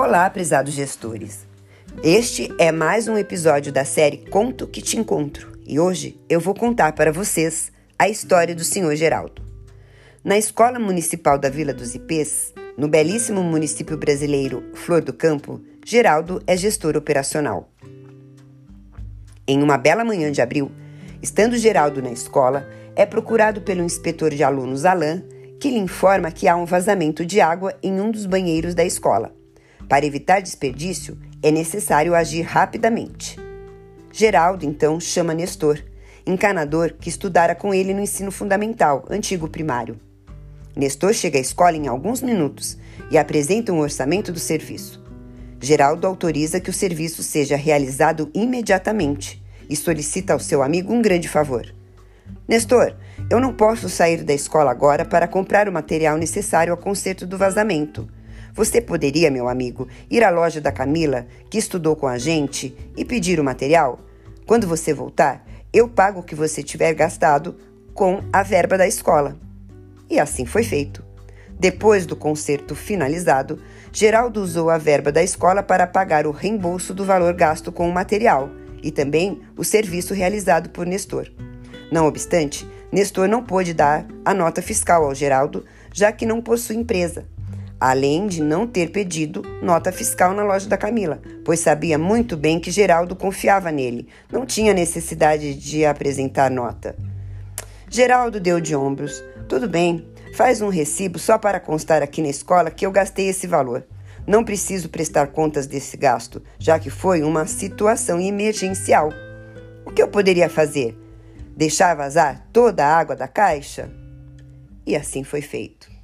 Olá, prezados gestores. Este é mais um episódio da série Conto que te encontro e hoje eu vou contar para vocês a história do senhor Geraldo. Na Escola Municipal da Vila dos Ipês, no belíssimo município brasileiro Flor do Campo, Geraldo é gestor operacional. Em uma bela manhã de abril, estando Geraldo na escola, é procurado pelo inspetor de alunos Alain, que lhe informa que há um vazamento de água em um dos banheiros da escola. Para evitar desperdício, é necessário agir rapidamente. Geraldo então chama Nestor, encanador que estudara com ele no ensino fundamental, antigo primário. Nestor chega à escola em alguns minutos e apresenta um orçamento do serviço. Geraldo autoriza que o serviço seja realizado imediatamente e solicita ao seu amigo um grande favor. Nestor, eu não posso sair da escola agora para comprar o material necessário ao conserto do vazamento. Você poderia, meu amigo, ir à loja da Camila, que estudou com a gente, e pedir o material? Quando você voltar, eu pago o que você tiver gastado com a verba da escola. E assim foi feito. Depois do concerto finalizado, Geraldo usou a verba da escola para pagar o reembolso do valor gasto com o material e também o serviço realizado por Nestor. Não obstante, Nestor não pôde dar a nota fiscal ao Geraldo, já que não possui empresa além de não ter pedido nota fiscal na loja da Camila, pois sabia muito bem que Geraldo confiava nele, não tinha necessidade de apresentar nota. Geraldo deu de ombros. Tudo bem, faz um recibo só para constar aqui na escola que eu gastei esse valor. Não preciso prestar contas desse gasto, já que foi uma situação emergencial. O que eu poderia fazer? Deixar vazar toda a água da caixa? E assim foi feito.